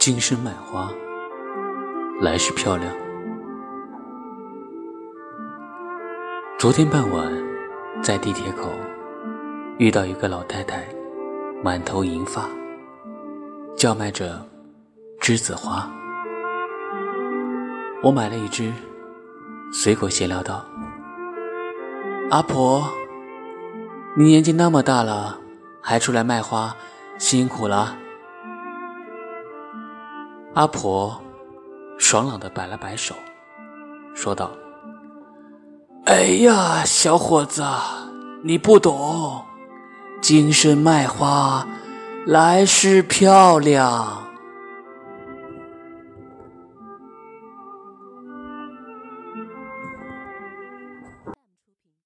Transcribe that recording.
今生卖花，来世漂亮。昨天傍晚，在地铁口遇到一个老太太，满头银发，叫卖着栀子花。我买了一支，随口闲聊道：“阿婆，你年纪那么大了，还出来卖花，辛苦了。”阿婆爽朗的摆了摆手，说道：“哎呀，小伙子，你不懂，今生卖花，来世漂亮。”